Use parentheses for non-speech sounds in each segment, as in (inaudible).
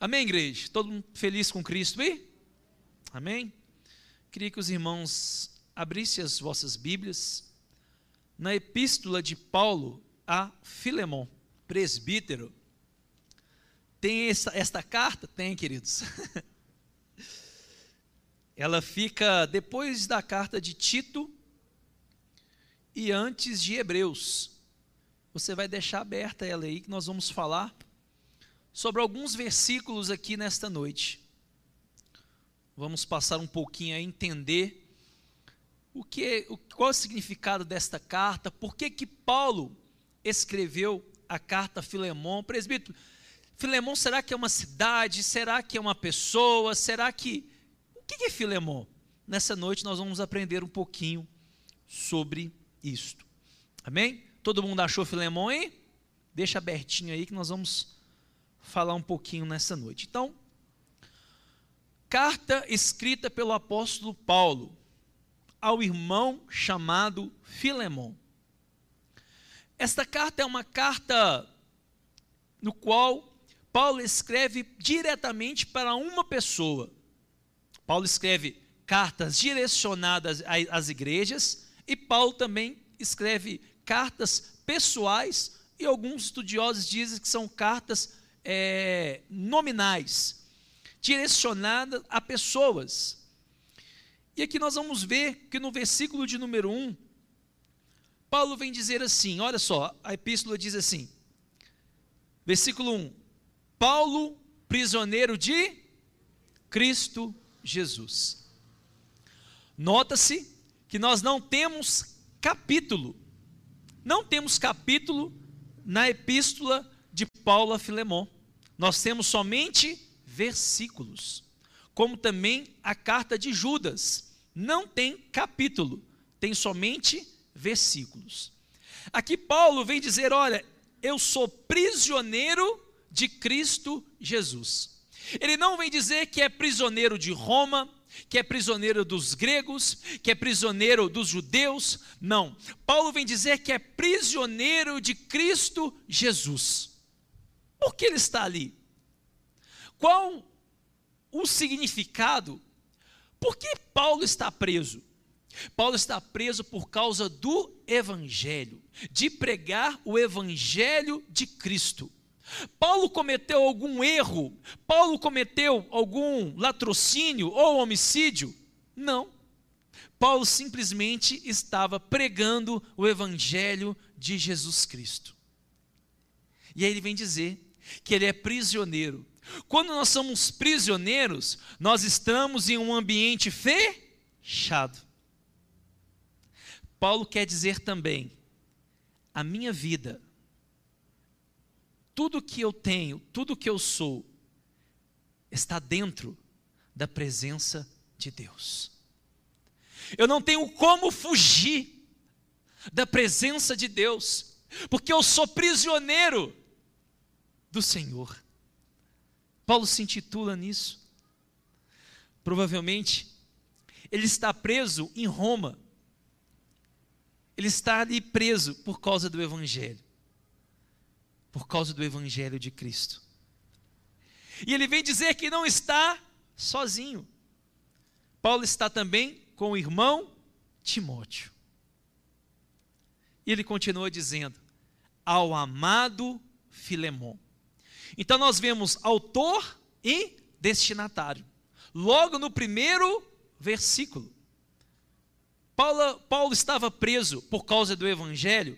Amém, igreja? Todo mundo feliz com Cristo aí? Amém? Queria que os irmãos abrissem as vossas Bíblias na epístola de Paulo a Filemon, presbítero. Tem esta carta? Tem, queridos. (laughs) Ela fica depois da carta de Tito e antes de Hebreus. Você vai deixar aberta ela aí, que nós vamos falar sobre alguns versículos aqui nesta noite. Vamos passar um pouquinho a entender o que, o, qual é o significado desta carta, por que que Paulo escreveu a carta a Filemon. Presbítero, Filemon será que é uma cidade? Será que é uma pessoa? Será que. O que é Filemon? Nessa noite nós vamos aprender um pouquinho sobre isto. Amém? Todo mundo achou Filemon aí? Deixa abertinho aí que nós vamos falar um pouquinho nessa noite. Então, carta escrita pelo apóstolo Paulo ao irmão chamado Filemon. Esta carta é uma carta no qual Paulo escreve diretamente para uma pessoa. Paulo escreve cartas direcionadas às igrejas e Paulo também escreve cartas pessoais e alguns estudiosos dizem que são cartas é, nominais, direcionadas a pessoas. E aqui nós vamos ver que no versículo de número 1, Paulo vem dizer assim: olha só, a epístola diz assim, versículo 1: Paulo, prisioneiro de Cristo Jesus. Nota-se que nós não temos capítulo, não temos capítulo na epístola de Paulo a Filemon. Nós temos somente versículos, como também a carta de Judas. Não tem capítulo, tem somente versículos. Aqui Paulo vem dizer: olha, eu sou prisioneiro de Cristo Jesus. Ele não vem dizer que é prisioneiro de Roma, que é prisioneiro dos gregos, que é prisioneiro dos judeus. Não. Paulo vem dizer que é prisioneiro de Cristo Jesus. Por que ele está ali? Qual o significado? Por que Paulo está preso? Paulo está preso por causa do evangelho, de pregar o evangelho de Cristo. Paulo cometeu algum erro? Paulo cometeu algum latrocínio ou homicídio? Não. Paulo simplesmente estava pregando o evangelho de Jesus Cristo. E aí ele vem dizer que ele é prisioneiro. Quando nós somos prisioneiros, nós estamos em um ambiente fechado. Paulo quer dizer também: a minha vida, tudo que eu tenho, tudo que eu sou, está dentro da presença de Deus. Eu não tenho como fugir da presença de Deus, porque eu sou prisioneiro do Senhor. Paulo se intitula nisso. Provavelmente, ele está preso em Roma ele está ali preso por causa do Evangelho. Por causa do Evangelho de Cristo. E ele vem dizer que não está sozinho. Paulo está também com o irmão Timóteo. E ele continua dizendo: ao amado Filemon. Então nós vemos autor e destinatário. Logo no primeiro versículo. Paulo, Paulo estava preso por causa do evangelho.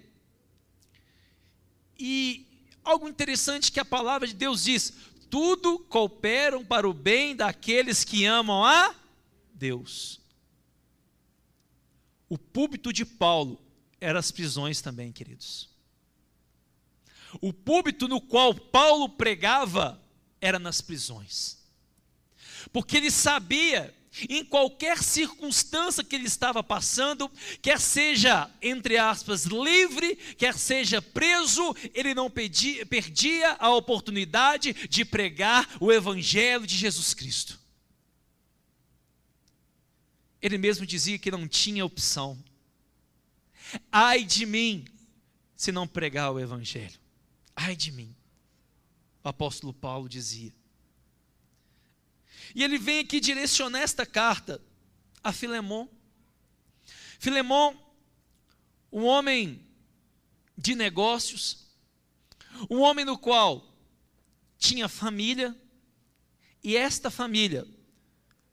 E algo interessante que a palavra de Deus diz: tudo cooperam para o bem daqueles que amam a Deus. O púlpito de Paulo era as prisões também, queridos. O púlpito no qual Paulo pregava era nas prisões. Porque ele sabia em qualquer circunstância que ele estava passando, quer seja, entre aspas, livre, quer seja preso, ele não pedia, perdia a oportunidade de pregar o Evangelho de Jesus Cristo. Ele mesmo dizia que não tinha opção. Ai de mim, se não pregar o Evangelho. Ai de mim. O apóstolo Paulo dizia. E ele vem aqui direcionar esta carta a Filemon. Filemon, um homem de negócios, um homem no qual tinha família, e esta família,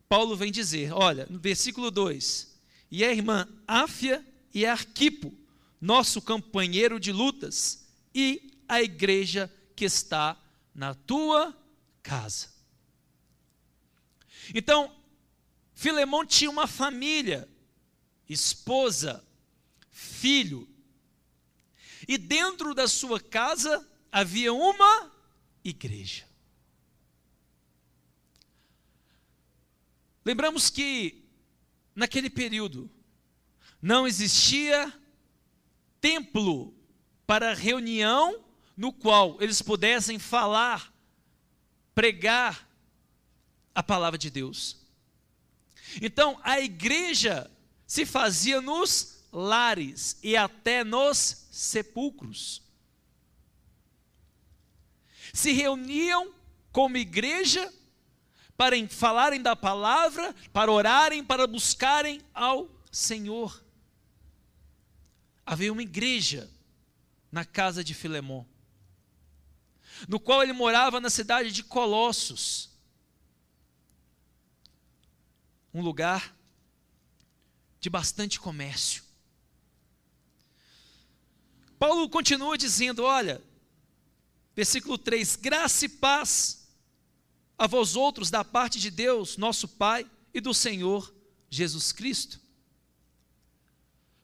Paulo vem dizer, olha, no versículo 2: E a irmã Áfia e Arquipo, nosso companheiro de lutas, e a igreja que está na tua casa. Então, Filemão tinha uma família, esposa, filho, e dentro da sua casa havia uma igreja. Lembramos que naquele período não existia templo para reunião no qual eles pudessem falar, pregar a palavra de Deus. Então, a igreja se fazia nos lares e até nos sepulcros. Se reuniam como igreja para falarem da palavra, para orarem, para buscarem ao Senhor. Havia uma igreja na casa de Filemon, no qual ele morava na cidade de Colossos, um lugar de bastante comércio. Paulo continua dizendo: olha, versículo 3: graça e paz a vós outros da parte de Deus, nosso Pai, e do Senhor Jesus Cristo.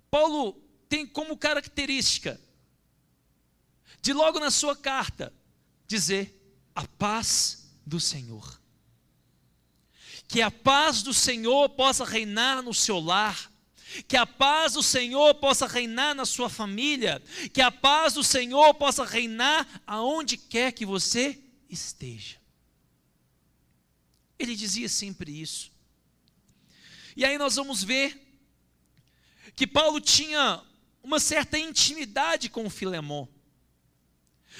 Paulo tem como característica de logo na sua carta dizer a paz do Senhor. Que a paz do Senhor possa reinar no seu lar, que a paz do Senhor possa reinar na sua família, que a paz do Senhor possa reinar aonde quer que você esteja. Ele dizia sempre isso. E aí nós vamos ver que Paulo tinha uma certa intimidade com Filemão.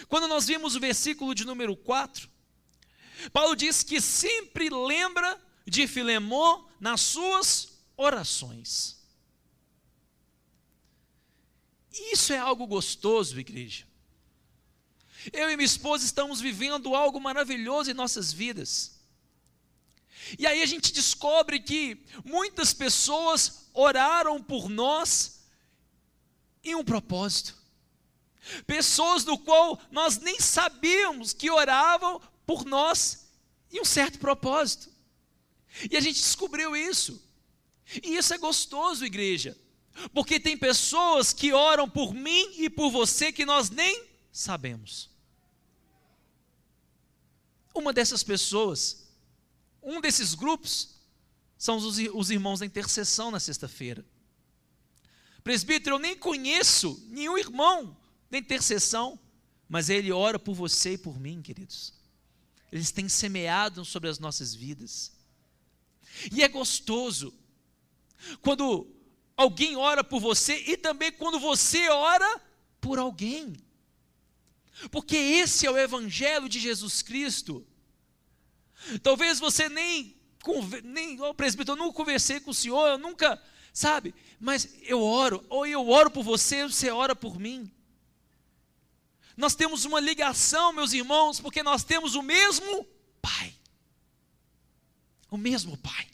Quando nós vimos o versículo de número 4, Paulo diz que sempre lembra de Filemão nas suas orações. Isso é algo gostoso, igreja. Eu e minha esposa estamos vivendo algo maravilhoso em nossas vidas. E aí a gente descobre que muitas pessoas oraram por nós em um propósito. Pessoas do qual nós nem sabíamos que oravam por nós em um certo propósito. E a gente descobriu isso. E isso é gostoso, igreja. Porque tem pessoas que oram por mim e por você que nós nem sabemos. Uma dessas pessoas, um desses grupos, são os, os irmãos da intercessão na sexta-feira. Presbítero, eu nem conheço nenhum irmão da intercessão, mas ele ora por você e por mim, queridos. Eles têm semeado sobre as nossas vidas. E é gostoso quando alguém ora por você e também quando você ora por alguém. Porque esse é o evangelho de Jesus Cristo. Talvez você nem nem o presbítero, eu nunca conversei com o senhor, eu nunca, sabe? Mas eu oro, ou eu oro por você, você ora por mim. Nós temos uma ligação, meus irmãos, porque nós temos o mesmo Pai. O mesmo Pai.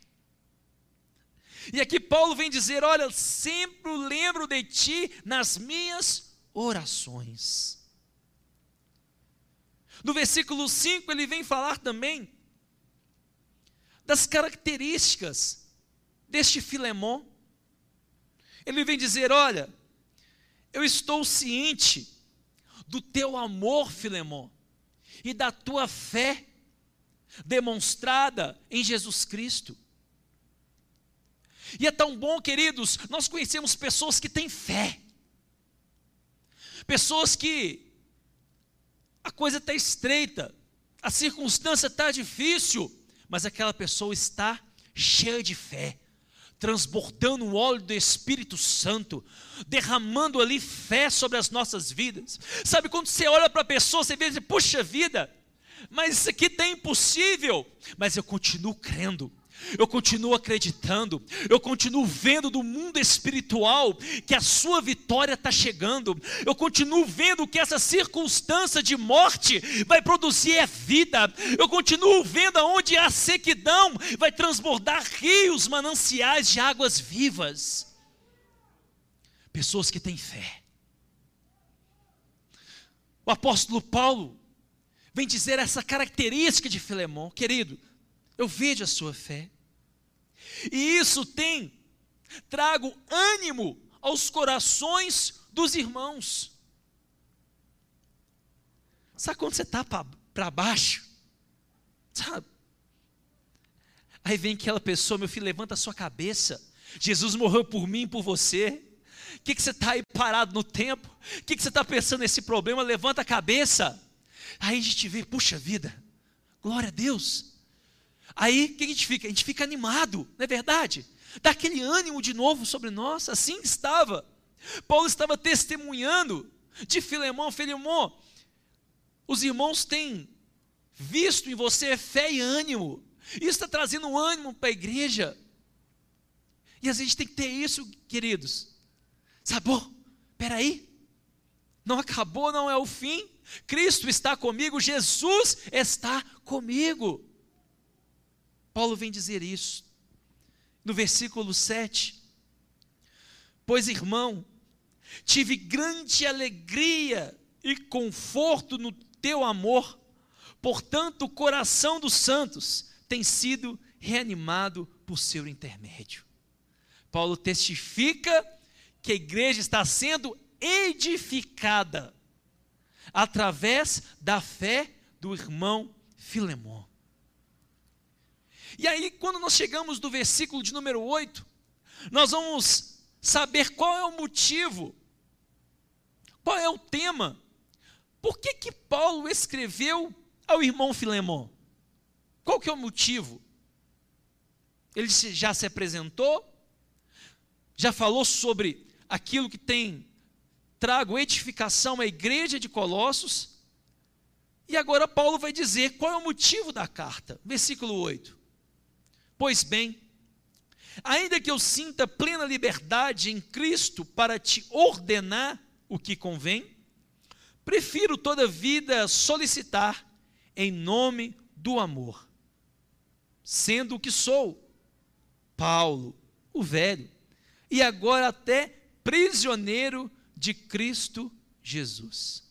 E aqui Paulo vem dizer: Olha, sempre lembro de ti nas minhas orações. No versículo 5 ele vem falar também das características deste Filemon. Ele vem dizer: Olha, eu estou ciente do teu amor, Filemon, e da tua fé demonstrada em Jesus Cristo. E é tão bom, queridos, nós conhecemos pessoas que têm fé, pessoas que a coisa está estreita, a circunstância está difícil, mas aquela pessoa está cheia de fé, transbordando o óleo do Espírito Santo, derramando ali fé sobre as nossas vidas. Sabe quando você olha para a pessoa, você vê e puxa vida, mas isso aqui está impossível. Mas eu continuo crendo. Eu continuo acreditando, eu continuo vendo do mundo espiritual que a sua vitória está chegando, eu continuo vendo que essa circunstância de morte vai produzir é vida, eu continuo vendo aonde há sequidão vai transbordar rios, mananciais de águas vivas. Pessoas que têm fé. O apóstolo Paulo vem dizer essa característica de Filemão, querido, eu vejo a sua fé. E isso tem trago ânimo aos corações dos irmãos. Sabe quando você está para baixo? Sabe? Aí vem aquela pessoa, meu filho, levanta a sua cabeça. Jesus morreu por mim e por você. O que, que você está aí parado no tempo? O que, que você está pensando nesse problema? Levanta a cabeça. Aí a gente vê, puxa vida, glória a Deus. Aí o que a gente fica? A gente fica animado, não é verdade? Dá aquele ânimo de novo sobre nós, assim estava. Paulo estava testemunhando de Filemão, Filemão, os irmãos têm visto em você fé e ânimo, isso está trazendo ânimo para a igreja, e a gente tem que ter isso, queridos. Sabe, oh, peraí, não acabou, não é o fim. Cristo está comigo, Jesus está comigo. Paulo vem dizer isso. No versículo 7. Pois, irmão, tive grande alegria e conforto no teu amor, portanto, o coração dos santos tem sido reanimado por seu intermédio. Paulo testifica que a igreja está sendo edificada através da fé do irmão Filemão. E aí, quando nós chegamos do versículo de número 8, nós vamos saber qual é o motivo, qual é o tema, por que que Paulo escreveu ao irmão Filemão? Qual que é o motivo? Ele já se apresentou, já falou sobre aquilo que tem trago edificação à igreja de Colossos, e agora Paulo vai dizer qual é o motivo da carta. Versículo 8. Pois bem, ainda que eu sinta plena liberdade em Cristo para te ordenar o que convém, prefiro toda vida solicitar em nome do amor, sendo o que sou, Paulo, o velho, e agora até prisioneiro de Cristo Jesus.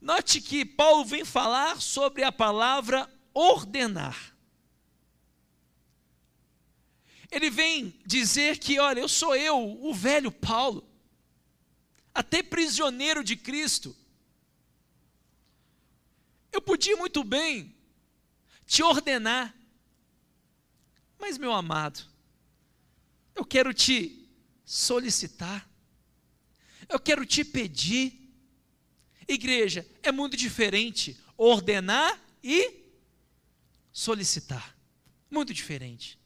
Note que Paulo vem falar sobre a palavra ordenar ele vem dizer que, olha, eu sou eu, o velho Paulo, até prisioneiro de Cristo. Eu podia muito bem te ordenar, mas, meu amado, eu quero te solicitar, eu quero te pedir. Igreja, é muito diferente ordenar e solicitar. Muito diferente.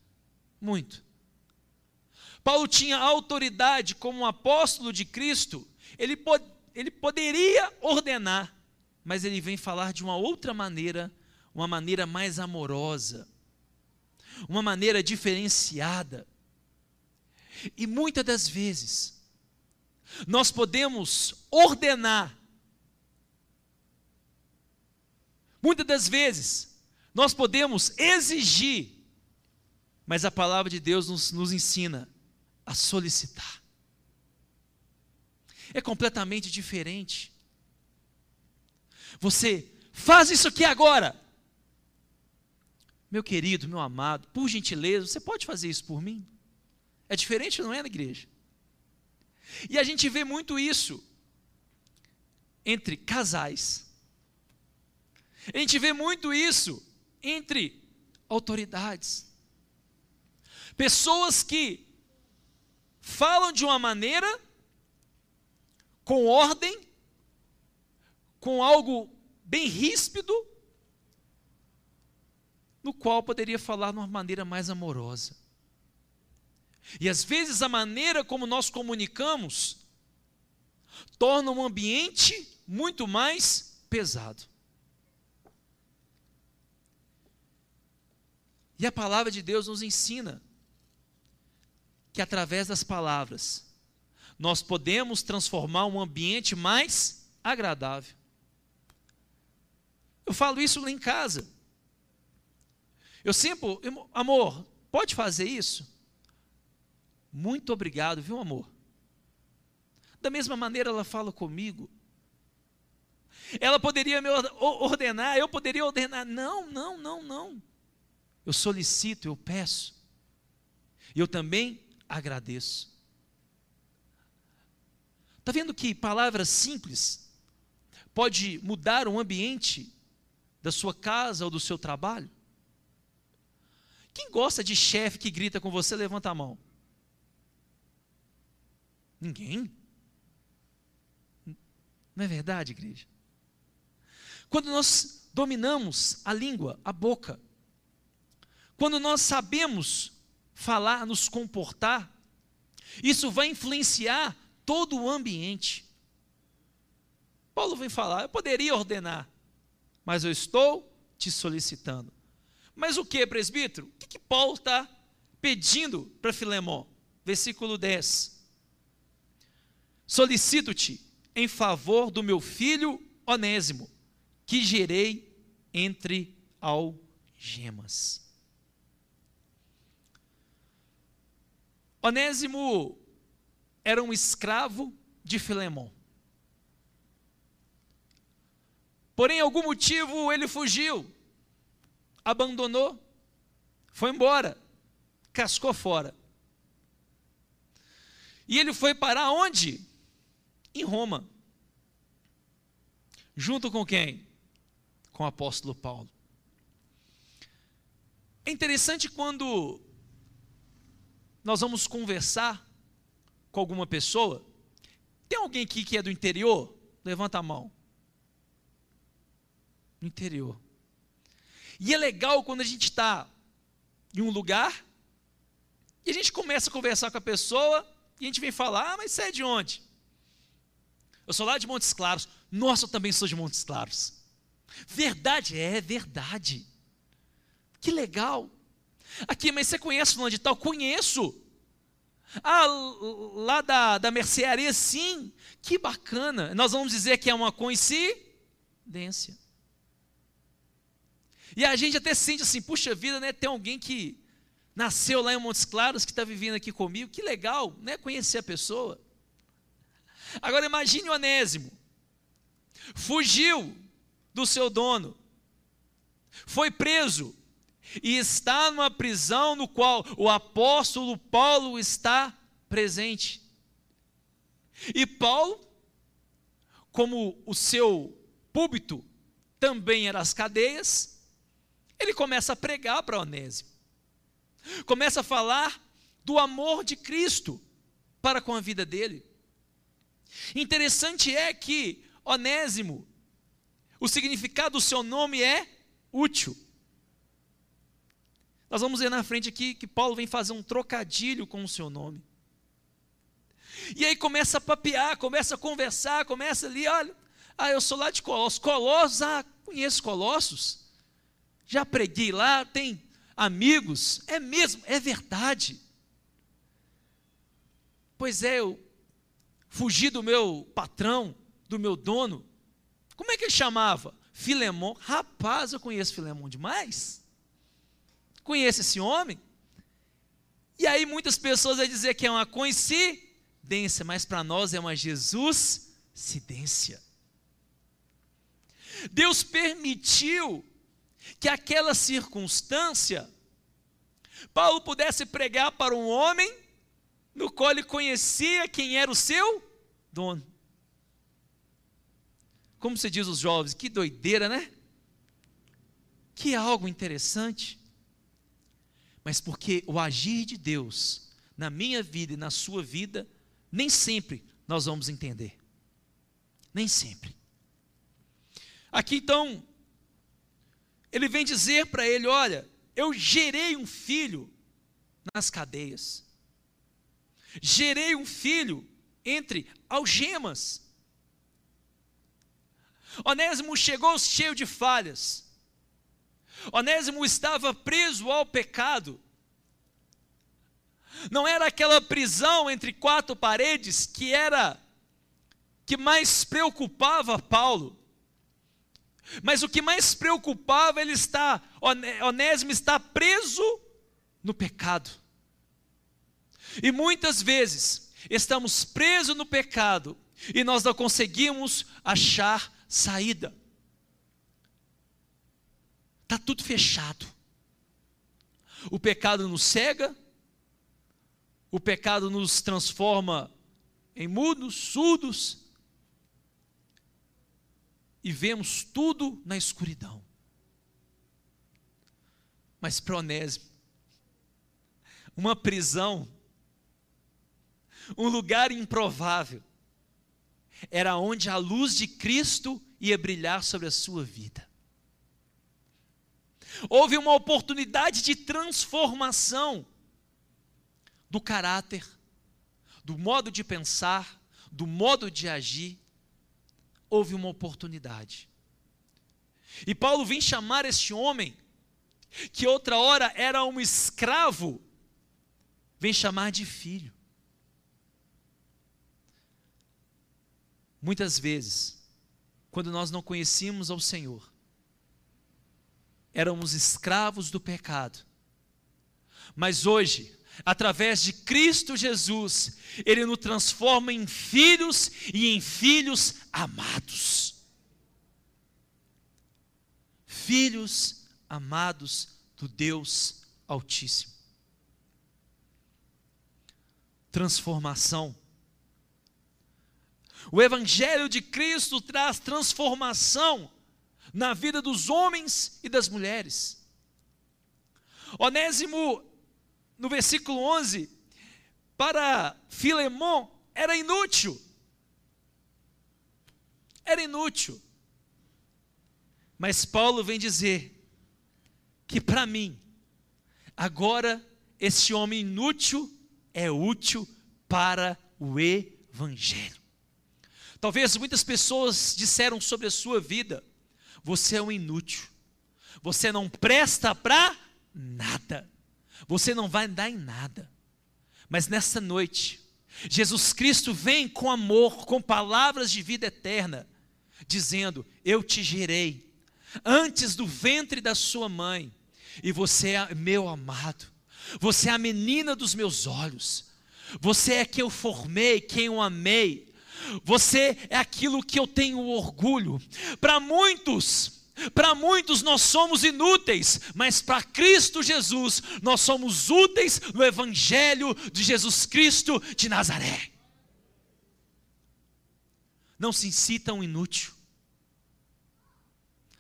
Muito. Paulo tinha autoridade como um apóstolo de Cristo, ele, pod ele poderia ordenar, mas ele vem falar de uma outra maneira, uma maneira mais amorosa, uma maneira diferenciada. E muitas das vezes, nós podemos ordenar, muitas das vezes, nós podemos exigir mas a palavra de Deus nos, nos ensina a solicitar. É completamente diferente. Você faz isso aqui agora. Meu querido, meu amado, por gentileza, você pode fazer isso por mim? É diferente, não é, na igreja? E a gente vê muito isso entre casais. A gente vê muito isso entre autoridades. Pessoas que falam de uma maneira, com ordem, com algo bem ríspido, no qual poderia falar de uma maneira mais amorosa. E às vezes a maneira como nós comunicamos torna um ambiente muito mais pesado. E a palavra de Deus nos ensina que através das palavras nós podemos transformar um ambiente mais agradável. Eu falo isso lá em casa. Eu sempre, amor, pode fazer isso? Muito obrigado, viu, amor? Da mesma maneira ela fala comigo. Ela poderia me ordenar, eu poderia ordenar. Não, não, não, não. Eu solicito, eu peço. E eu também agradeço. Está vendo que palavras simples pode mudar o ambiente da sua casa ou do seu trabalho? Quem gosta de chefe que grita com você, levanta a mão. Ninguém? Não é verdade, igreja? Quando nós dominamos a língua, a boca, quando nós sabemos falar, nos comportar, isso vai influenciar todo o ambiente. Paulo vem falar, eu poderia ordenar, mas eu estou te solicitando. Mas o que, presbítero? O que, que Paulo está pedindo para Filemão? Versículo 10. Solicito-te em favor do meu filho Onésimo, que gerei entre algemas. Onésimo era um escravo de Filemão. Porém, algum motivo ele fugiu, abandonou, foi embora, cascou fora. E ele foi parar onde? Em Roma. Junto com quem? Com o apóstolo Paulo. É interessante quando nós vamos conversar com alguma pessoa. Tem alguém aqui que é do interior? Levanta a mão. No interior. E é legal quando a gente está em um lugar e a gente começa a conversar com a pessoa e a gente vem falar: ah, mas você é de onde? Eu sou lá de Montes Claros. Nossa, eu também sou de Montes Claros. Verdade, é verdade. Que legal. Aqui, mas você conhece o fulano de tal? Conheço. Ah, lá da, da mercearia, sim. Que bacana. Nós vamos dizer que é uma coincidência. E a gente até sente assim, puxa vida, né? Tem alguém que nasceu lá em Montes Claros, que está vivendo aqui comigo. Que legal, né? Conhecer a pessoa. Agora imagine o Onésimo. Fugiu do seu dono. Foi preso e está numa prisão no qual o apóstolo Paulo está presente. E Paulo, como o seu púlpito também era as cadeias, ele começa a pregar para Onésimo. Começa a falar do amor de Cristo para com a vida dele. Interessante é que Onésimo, o significado do seu nome é útil. Nós vamos ver na frente aqui que Paulo vem fazer um trocadilho com o seu nome. E aí começa a papear, começa a conversar, começa ali, olha, ah, eu sou lá de Colossos. Colossos, ah, conheço Colossos. Já preguei lá, tem amigos. É mesmo, é verdade. Pois é, eu fugi do meu patrão, do meu dono. Como é que ele chamava? Filemão. Rapaz, eu conheço Filemão demais conhece esse homem? E aí muitas pessoas vão dizer que é uma coincidência, mas para nós é uma Jesus-cidência. Deus permitiu que aquela circunstância Paulo pudesse pregar para um homem no qual ele conhecia quem era o seu dono. Como se diz os jovens, que doideira, né? Que algo interessante mas porque o agir de Deus na minha vida e na sua vida, nem sempre nós vamos entender. Nem sempre. Aqui então, ele vem dizer para ele: Olha, eu gerei um filho nas cadeias, gerei um filho entre algemas. Onésimo chegou cheio de falhas, Onésimo estava preso ao pecado. Não era aquela prisão entre quatro paredes que era que mais preocupava Paulo. Mas o que mais preocupava ele está, Onésimo está preso no pecado. E muitas vezes estamos presos no pecado e nós não conseguimos achar saída. Está tudo fechado. O pecado nos cega, o pecado nos transforma em mudos, surdos, e vemos tudo na escuridão. Mas para Onésimo, uma prisão, um lugar improvável, era onde a luz de Cristo ia brilhar sobre a sua vida. Houve uma oportunidade de transformação do caráter, do modo de pensar, do modo de agir. Houve uma oportunidade. E Paulo vem chamar este homem, que outra hora era um escravo, vem chamar de filho. Muitas vezes, quando nós não conhecíamos ao Senhor, éramos escravos do pecado. Mas hoje, através de Cristo Jesus, Ele nos transforma em filhos e em filhos amados. Filhos amados do Deus Altíssimo. Transformação. O Evangelho de Cristo traz transformação na vida dos homens e das mulheres. Onésimo, no versículo 11, para Filemão era inútil. Era inútil. Mas Paulo vem dizer que para mim, agora esse homem inútil é útil para o Evangelho. Talvez muitas pessoas disseram sobre a sua vida: você é um inútil. Você não presta para nada. Você não vai dar em nada. Mas nessa noite, Jesus Cristo vem com amor, com palavras de vida eterna, dizendo: Eu te gerei antes do ventre da sua mãe, e você é meu amado. Você é a menina dos meus olhos. Você é quem eu formei, quem eu amei. Você é aquilo que eu tenho orgulho. Para muitos, para muitos nós somos inúteis, mas para Cristo Jesus nós somos úteis no Evangelho de Jesus Cristo de Nazaré. Não se incita um inútil.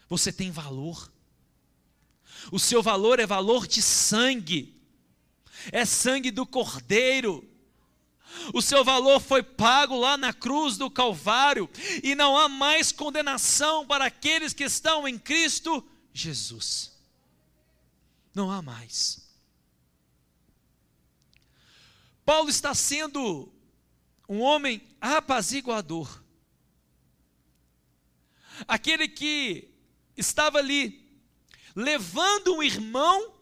Você tem valor. O seu valor é valor de sangue, é sangue do Cordeiro o seu valor foi pago lá na cruz do Calvário, e não há mais condenação para aqueles que estão em Cristo Jesus. Não há mais. Paulo está sendo um homem apaziguador. Aquele que estava ali levando um irmão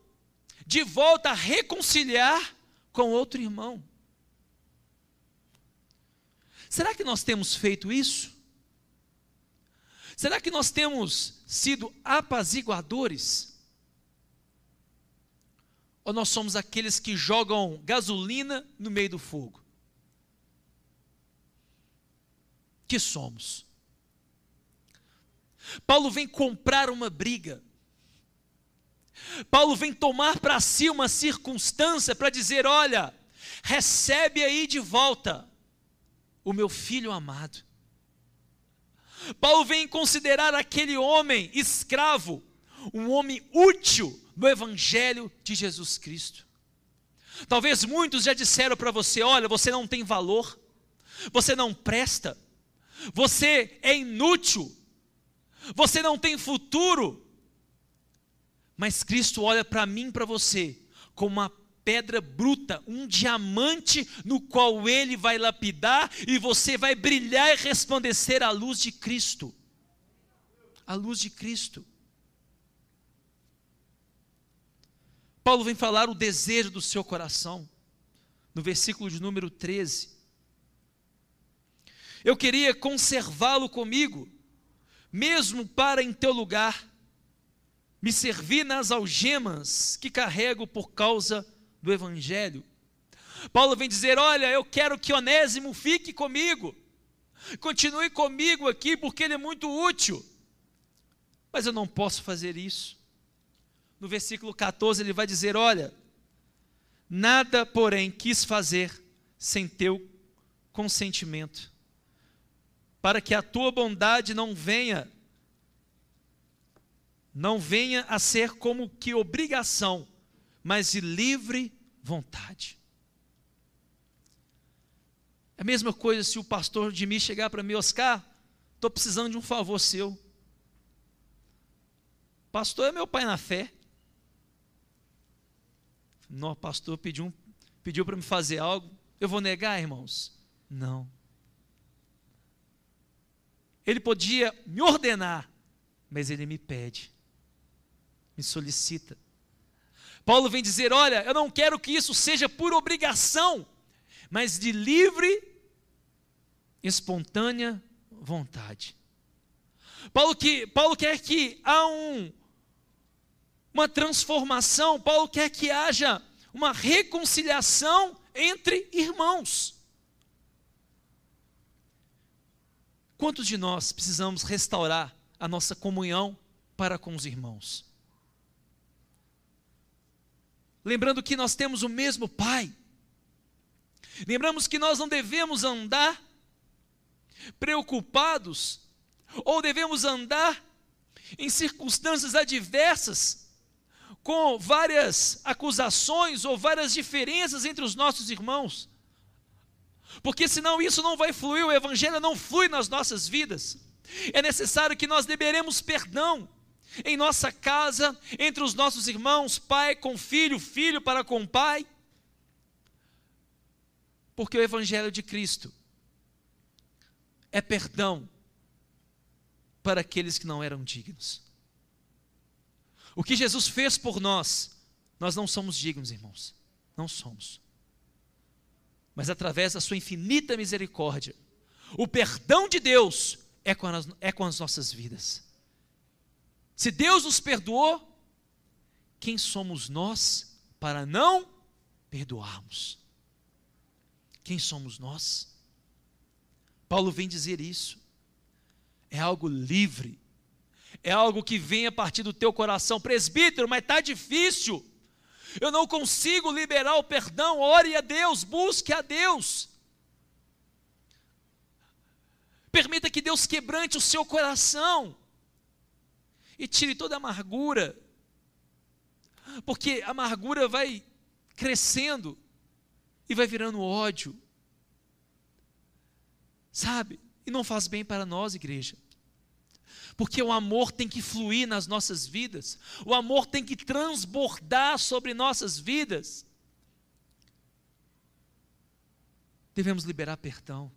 de volta a reconciliar com outro irmão. Será que nós temos feito isso? Será que nós temos sido apaziguadores? Ou nós somos aqueles que jogam gasolina no meio do fogo? Que somos? Paulo vem comprar uma briga. Paulo vem tomar para si uma circunstância para dizer: olha, recebe aí de volta o meu filho amado. Paulo vem considerar aquele homem escravo um homem útil no Evangelho de Jesus Cristo. Talvez muitos já disseram para você: olha, você não tem valor, você não presta, você é inútil, você não tem futuro. Mas Cristo olha para mim para você como uma pedra bruta, um diamante no qual ele vai lapidar e você vai brilhar e resplandecer a luz de Cristo. A luz de Cristo. Paulo vem falar o desejo do seu coração, no versículo de número 13. Eu queria conservá-lo comigo, mesmo para em teu lugar me servir nas algemas que carrego por causa do Evangelho. Paulo vem dizer: Olha, eu quero que Onésimo fique comigo, continue comigo aqui, porque ele é muito útil, mas eu não posso fazer isso. No versículo 14 ele vai dizer: Olha, nada, porém, quis fazer sem teu consentimento, para que a tua bondade não venha não venha a ser como que obrigação, mas de livre vontade. É a mesma coisa se o pastor de mim chegar para mim, Oscar, estou precisando de um favor seu. Pastor é meu pai na fé. Não, pastor pediu, pediu para me fazer algo. Eu vou negar, irmãos? Não. Ele podia me ordenar, mas ele me pede, me solicita. Paulo vem dizer: Olha, eu não quero que isso seja por obrigação, mas de livre, espontânea vontade. Paulo, que, Paulo quer que há um, uma transformação, Paulo quer que haja uma reconciliação entre irmãos. Quantos de nós precisamos restaurar a nossa comunhão para com os irmãos? Lembrando que nós temos o mesmo Pai. Lembramos que nós não devemos andar preocupados ou devemos andar em circunstâncias adversas com várias acusações ou várias diferenças entre os nossos irmãos. Porque senão isso não vai fluir, o evangelho não flui nas nossas vidas. É necessário que nós liberemos perdão em nossa casa, entre os nossos irmãos, pai com filho, filho para com pai. Porque o evangelho de Cristo é perdão para aqueles que não eram dignos. O que Jesus fez por nós, nós não somos dignos, irmãos. Não somos. Mas através da sua infinita misericórdia, o perdão de Deus é com as, é com as nossas vidas. Se Deus nos perdoou, quem somos nós para não perdoarmos? Quem somos nós? Paulo vem dizer isso. É algo livre é algo que vem a partir do teu coração. Presbítero, mas está difícil. Eu não consigo liberar o perdão. Ore a Deus, busque a Deus. Permita que Deus quebrante o seu coração e tire toda a amargura, porque a amargura vai crescendo e vai virando ódio, sabe? E não faz bem para nós, igreja porque o amor tem que fluir nas nossas vidas, o amor tem que transbordar sobre nossas vidas. Devemos liberar perdão.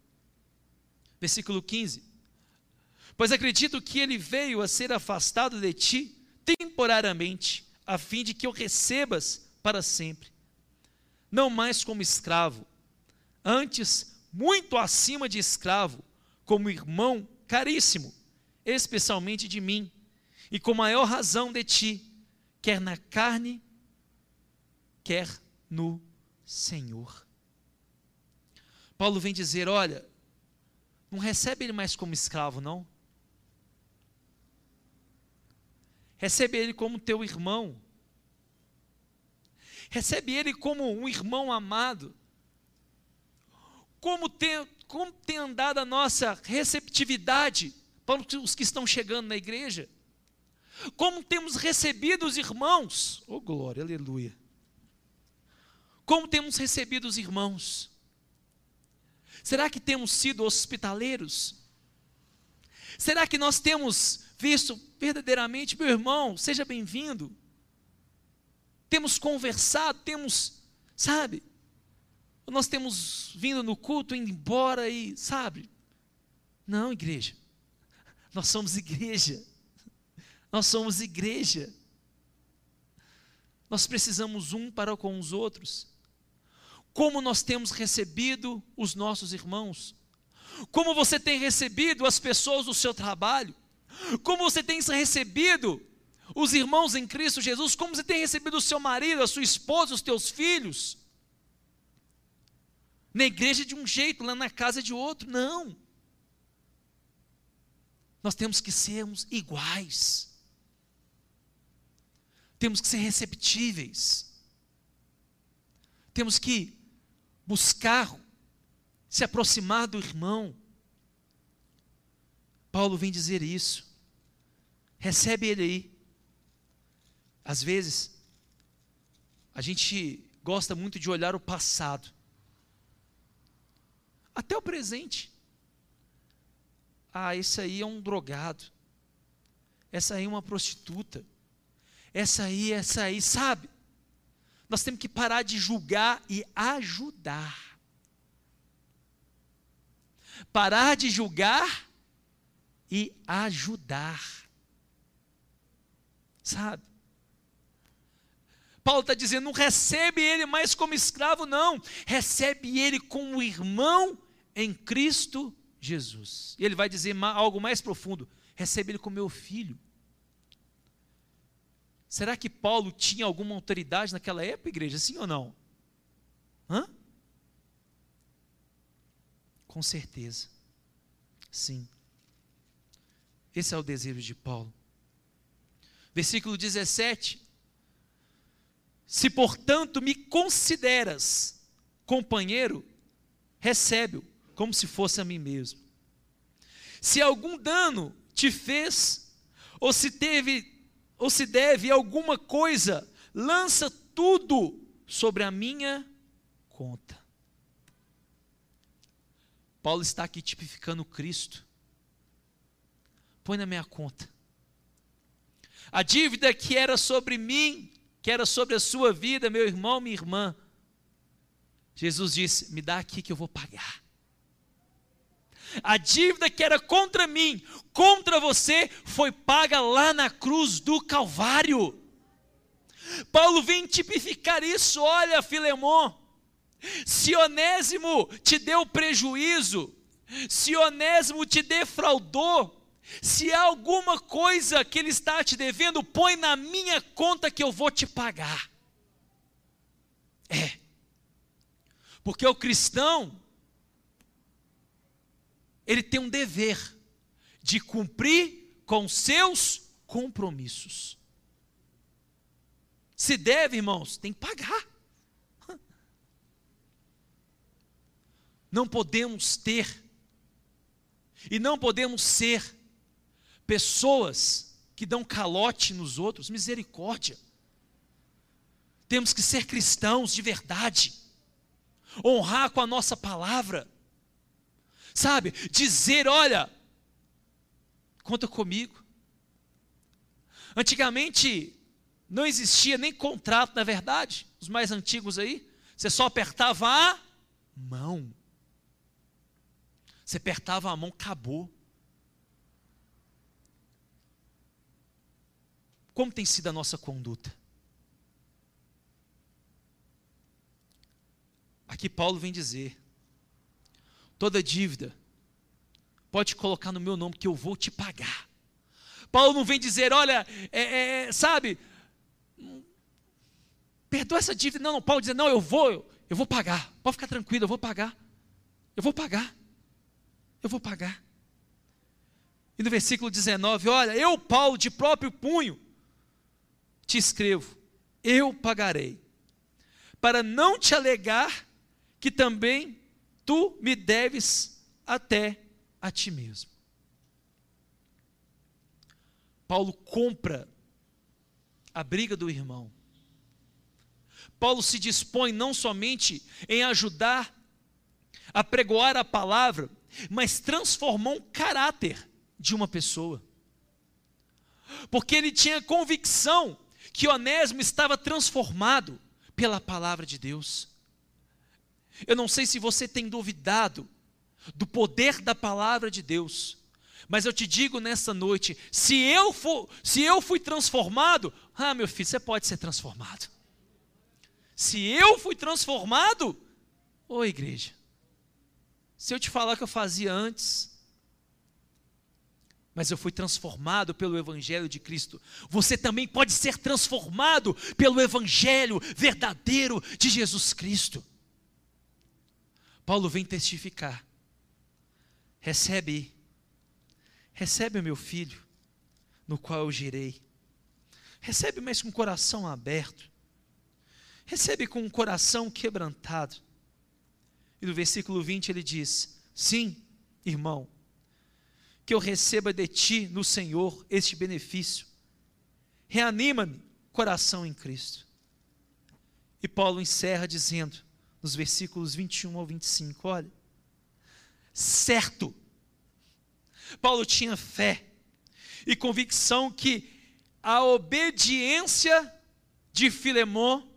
Versículo 15: Pois acredito que ele veio a ser afastado de ti temporariamente, a fim de que o recebas para sempre, não mais como escravo, antes muito acima de escravo, como irmão caríssimo especialmente de mim, e com maior razão de ti, quer na carne, quer no Senhor. Paulo vem dizer: olha, não recebe ele mais como escravo, não. Recebe ele como teu irmão. Recebe ele como um irmão amado. Como tem, como tem andado a nossa receptividade para os que estão chegando na igreja. Como temos recebido os irmãos, oh glória, aleluia. Como temos recebido os irmãos? Será que temos sido hospitaleiros? Será que nós temos visto verdadeiramente, meu irmão, seja bem-vindo? Temos conversado, temos, sabe? Nós temos vindo no culto, indo embora e, sabe? Não, igreja. Nós somos igreja. Nós somos igreja. nós precisamos um para com os outros. Como nós temos recebido os nossos irmãos? Como você tem recebido as pessoas do seu trabalho? Como você tem recebido os irmãos em Cristo Jesus? Como você tem recebido o seu marido, a sua esposa, os teus filhos? Na igreja de um jeito, lá na casa de outro, não. Nós temos que sermos iguais. Temos que ser receptíveis. Temos que buscar se aproximar do irmão. Paulo vem dizer isso. Recebe ele aí. Às vezes, a gente gosta muito de olhar o passado, até o presente. Ah, esse aí é um drogado. Essa aí é uma prostituta. Essa aí, essa aí, sabe? Nós temos que parar de julgar e ajudar. Parar de julgar e ajudar. Sabe? Paulo está dizendo: não recebe ele mais como escravo, não. Recebe ele como irmão em Cristo Jesus. E ele vai dizer algo mais profundo: recebe ele como meu filho. Será que Paulo tinha alguma autoridade naquela época, igreja? Sim ou não? Hã? Com certeza. Sim. Esse é o desejo de Paulo. Versículo 17. Se portanto me consideras companheiro, recebe-o como se fosse a mim mesmo. Se algum dano te fez, ou se teve, ou se deve alguma coisa, lança tudo sobre a minha conta. Paulo está aqui tipificando Cristo. Põe na minha conta. A dívida que era sobre mim, que era sobre a sua vida, meu irmão, minha irmã. Jesus disse: Me dá aqui que eu vou pagar. A dívida que era contra mim, contra você, foi paga lá na cruz do Calvário. Paulo vem tipificar isso. Olha, Filemon, se Onésimo te deu prejuízo, se Onésimo te defraudou, se há alguma coisa que ele está te devendo, põe na minha conta que eu vou te pagar. É. Porque o cristão, ele tem um dever de cumprir com seus compromissos. Se deve, irmãos, tem que pagar. Não podemos ter e não podemos ser pessoas que dão calote nos outros, misericórdia. Temos que ser cristãos de verdade, honrar com a nossa palavra sabe? Dizer: olha, conta comigo. Antigamente não existia nem contrato, na verdade, os mais antigos aí, você só apertava a mão. Você apertava a mão, acabou. Como tem sido a nossa conduta? Aqui Paulo vem dizer: toda dívida, pode colocar no meu nome que eu vou te pagar. Paulo não vem dizer, olha, é, é, sabe, perdoa essa dívida. Não, não, Paulo diz, não, eu vou, eu, eu vou pagar. Pode ficar tranquilo, eu vou pagar. Eu vou pagar. Eu vou pagar. E no versículo 19, olha, eu, Paulo, de próprio punho, te escrevo, eu pagarei, para não te alegar que também tu me deves até a ti mesmo. Paulo compra a briga do irmão. Paulo se dispõe não somente em ajudar a pregoar a palavra, mas transformou um caráter de uma pessoa. Porque ele tinha convicção que Onésimo estava transformado pela palavra de Deus. Eu não sei se você tem duvidado do poder da palavra de Deus, mas eu te digo nessa noite, se eu for, se eu fui transformado, ah, meu filho, você pode ser transformado. Se eu fui transformado, ô igreja, se eu te falar que eu fazia antes, mas eu fui transformado pelo Evangelho de Cristo. Você também pode ser transformado pelo Evangelho verdadeiro de Jesus Cristo. Paulo vem testificar. Recebe, recebe o meu filho, no qual eu girei. Recebe, mas com o coração aberto. Recebe com o coração quebrantado. E no versículo 20 ele diz: Sim, irmão, que eu receba de ti no Senhor este benefício. Reanima-me, coração em Cristo. E Paulo encerra dizendo, nos versículos 21 ao 25, olha, certo, Paulo tinha fé e convicção que a obediência de Filemão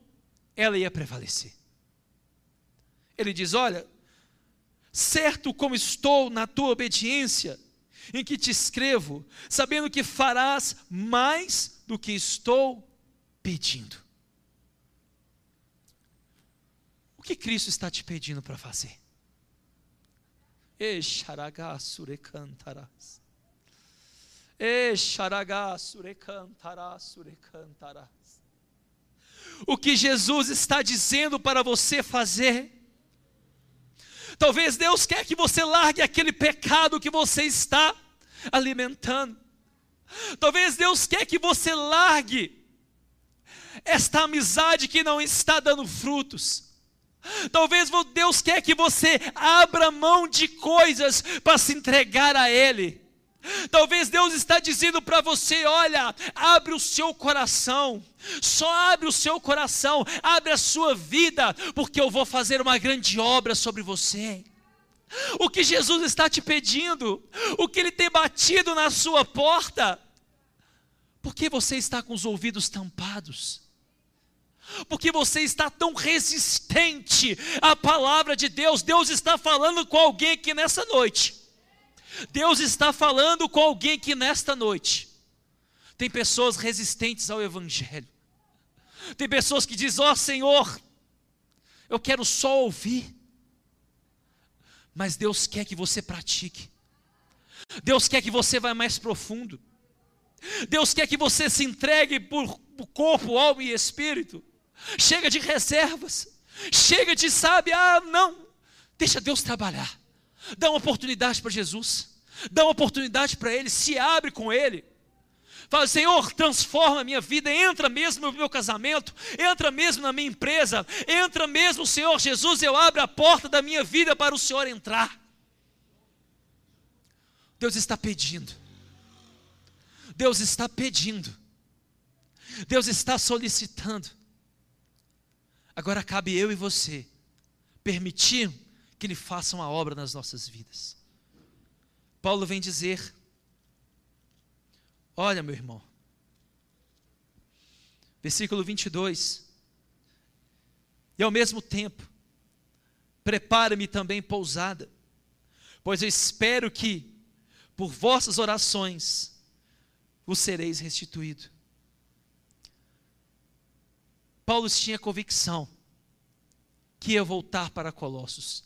ela ia prevalecer. Ele diz: Olha, certo como estou na tua obediência, em que te escrevo, sabendo que farás mais do que estou pedindo. O que Cristo está te pedindo para fazer? Exaragá surecantarás. Exaragá surecantarás, surecantarás. O que Jesus está dizendo para você fazer? Talvez Deus quer que você largue aquele pecado que você está alimentando. Talvez Deus quer que você largue esta amizade que não está dando frutos. Talvez Deus quer que você abra mão de coisas para se entregar a Ele. Talvez Deus está dizendo para você: olha, abre o seu coração, só abre o seu coração, abre a sua vida, porque eu vou fazer uma grande obra sobre você. O que Jesus está te pedindo, o que Ele tem batido na sua porta, por que você está com os ouvidos tampados? Porque você está tão resistente à palavra de Deus. Deus está falando com alguém aqui nessa noite. Deus está falando com alguém que nesta noite tem pessoas resistentes ao Evangelho, tem pessoas que dizem: Ó oh, Senhor, eu quero só ouvir, mas Deus quer que você pratique, Deus quer que você vá mais profundo, Deus quer que você se entregue por, corpo, alma e espírito. Chega de reservas, chega de sabe, ah, não, deixa Deus trabalhar. Dá uma oportunidade para Jesus. Dá uma oportunidade para Ele. Se abre com Ele. Fala, Senhor, transforma a minha vida, entra mesmo no meu casamento, entra mesmo na minha empresa, entra mesmo, Senhor Jesus, eu abro a porta da minha vida para o Senhor entrar. Deus está pedindo, Deus está pedindo, Deus está solicitando. Agora cabe eu e você permitir que Ele faça uma obra nas nossas vidas. Paulo vem dizer: Olha, meu irmão, versículo 22, e ao mesmo tempo, prepara-me também pousada, pois eu espero que, por vossas orações, vos sereis restituído. Paulo tinha convicção que ia voltar para Colossos.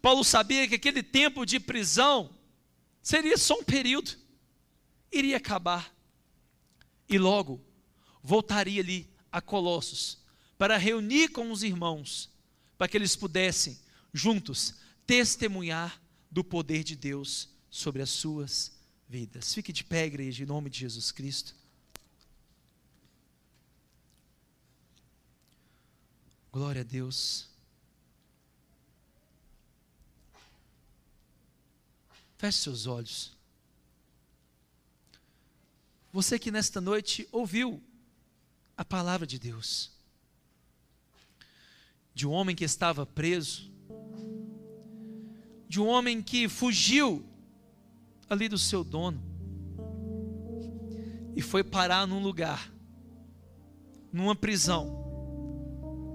Paulo sabia que aquele tempo de prisão seria só um período, iria acabar. E logo voltaria ali a Colossos para reunir com os irmãos, para que eles pudessem juntos testemunhar do poder de Deus sobre as suas vidas. Fique de pé, igreja, em nome de Jesus Cristo. Glória a Deus. Feche seus olhos. Você que nesta noite ouviu a palavra de Deus, de um homem que estava preso, de um homem que fugiu ali do seu dono e foi parar num lugar, numa prisão,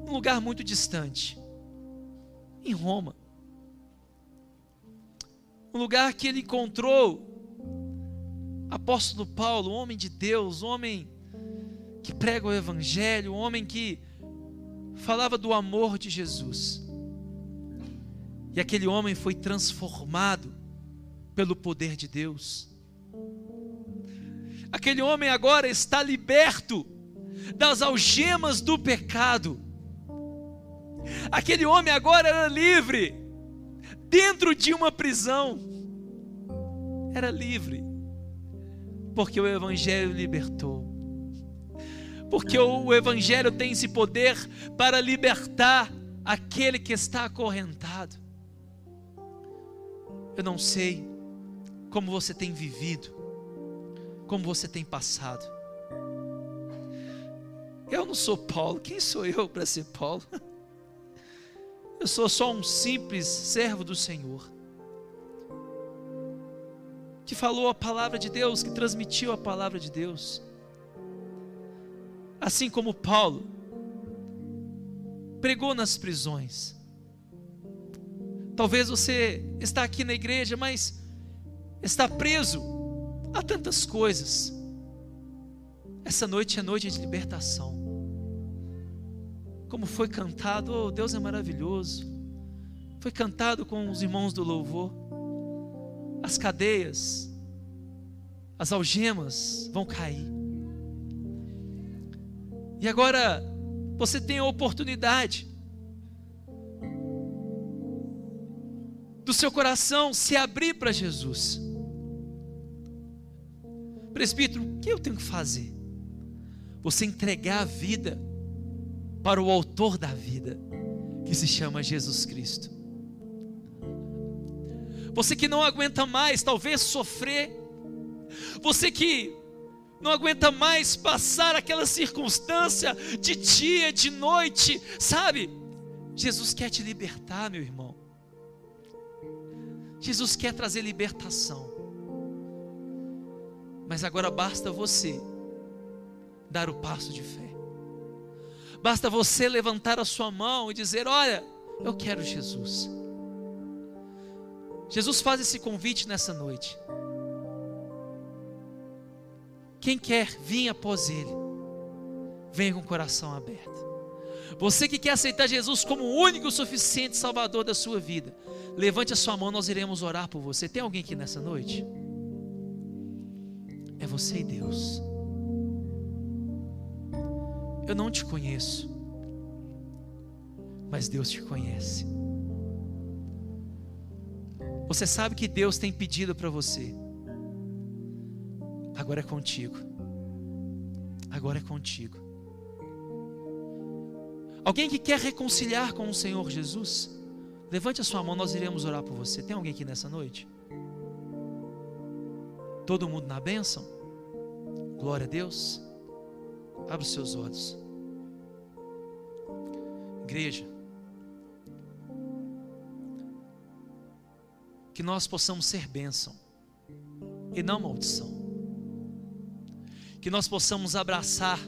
num lugar muito distante, em Roma. Um lugar que ele encontrou apóstolo Paulo, homem de Deus, homem que prega o evangelho, homem que falava do amor de Jesus. E aquele homem foi transformado pelo poder de Deus. Aquele homem agora está liberto das algemas do pecado. Aquele homem agora era livre, dentro de uma prisão. Era livre, porque o Evangelho libertou. Porque o Evangelho tem esse poder para libertar aquele que está acorrentado. Eu não sei como você tem vivido, como você tem passado. Eu não sou Paulo, quem sou eu para ser Paulo? (laughs) Eu sou só um simples servo do Senhor, que falou a palavra de Deus, que transmitiu a palavra de Deus. Assim como Paulo pregou nas prisões. Talvez você está aqui na igreja, mas está preso a tantas coisas. Essa noite é noite de libertação. Como foi cantado, oh, Deus é maravilhoso. Foi cantado com os irmãos do louvor. As cadeias, as algemas vão cair. E agora você tem a oportunidade do seu coração se abrir para Jesus. Presbítero, o que eu tenho que fazer? Você entregar a vida para o Autor da vida, que se chama Jesus Cristo. Você que não aguenta mais, talvez sofrer, você que não aguenta mais passar aquela circunstância de dia, de noite, sabe? Jesus quer te libertar, meu irmão. Jesus quer trazer libertação. Mas agora basta você dar o passo de fé. Basta você levantar a sua mão e dizer: Olha, eu quero Jesus. Jesus faz esse convite nessa noite. Quem quer vir após Ele, venha com o coração aberto. Você que quer aceitar Jesus como o único suficiente Salvador da sua vida, levante a sua mão, nós iremos orar por você. Tem alguém aqui nessa noite? É você e Deus. Eu não te conheço, mas Deus te conhece. Você sabe que Deus tem pedido para você. Agora é contigo. Agora é contigo. Alguém que quer reconciliar com o Senhor Jesus, levante a sua mão, nós iremos orar por você. Tem alguém aqui nessa noite? Todo mundo na bênção? Glória a Deus. Abra os seus olhos. Igreja. Que nós possamos ser bênção e não maldição. Que nós possamos abraçar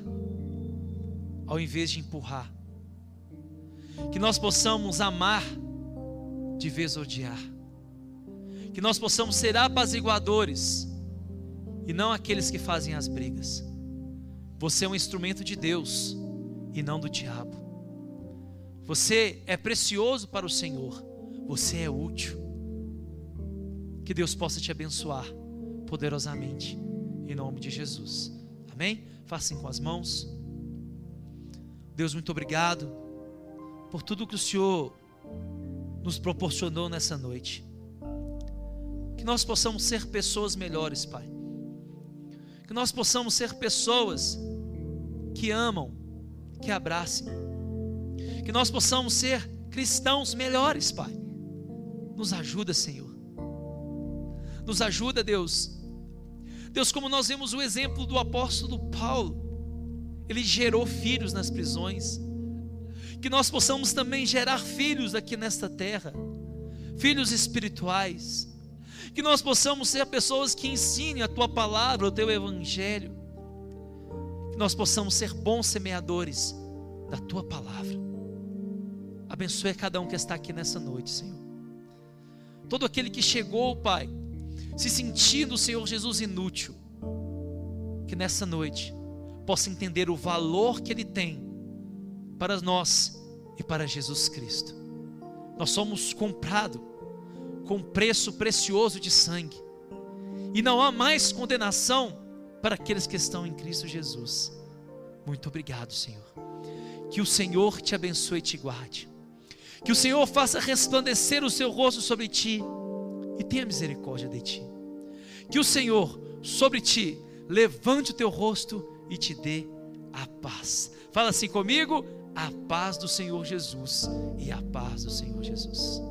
ao invés de empurrar. Que nós possamos amar de vez odiar. Que nós possamos ser apaziguadores e não aqueles que fazem as brigas. Você é um instrumento de Deus e não do diabo. Você é precioso para o Senhor. Você é útil. Que Deus possa te abençoar poderosamente. Em nome de Jesus. Amém? Façam com as mãos. Deus, muito obrigado por tudo que o Senhor nos proporcionou nessa noite. Que nós possamos ser pessoas melhores, Pai que nós possamos ser pessoas que amam, que abracem, que nós possamos ser cristãos melhores, Pai. Nos ajuda, Senhor. Nos ajuda, Deus. Deus, como nós vemos o exemplo do apóstolo Paulo, ele gerou filhos nas prisões. Que nós possamos também gerar filhos aqui nesta terra, filhos espirituais, que nós possamos ser pessoas que ensinem a tua palavra, o teu evangelho, que nós possamos ser bons semeadores da tua palavra. Abençoe cada um que está aqui nessa noite, Senhor. Todo aquele que chegou, Pai, se sentindo, Senhor Jesus, inútil, que nessa noite possa entender o valor que Ele tem para nós e para Jesus Cristo. Nós somos comprados com preço precioso de sangue. E não há mais condenação para aqueles que estão em Cristo Jesus. Muito obrigado, Senhor. Que o Senhor te abençoe e te guarde. Que o Senhor faça resplandecer o seu rosto sobre ti e tenha misericórdia de ti. Que o Senhor sobre ti levante o teu rosto e te dê a paz. Fala assim comigo: a paz do Senhor Jesus e a paz do Senhor Jesus.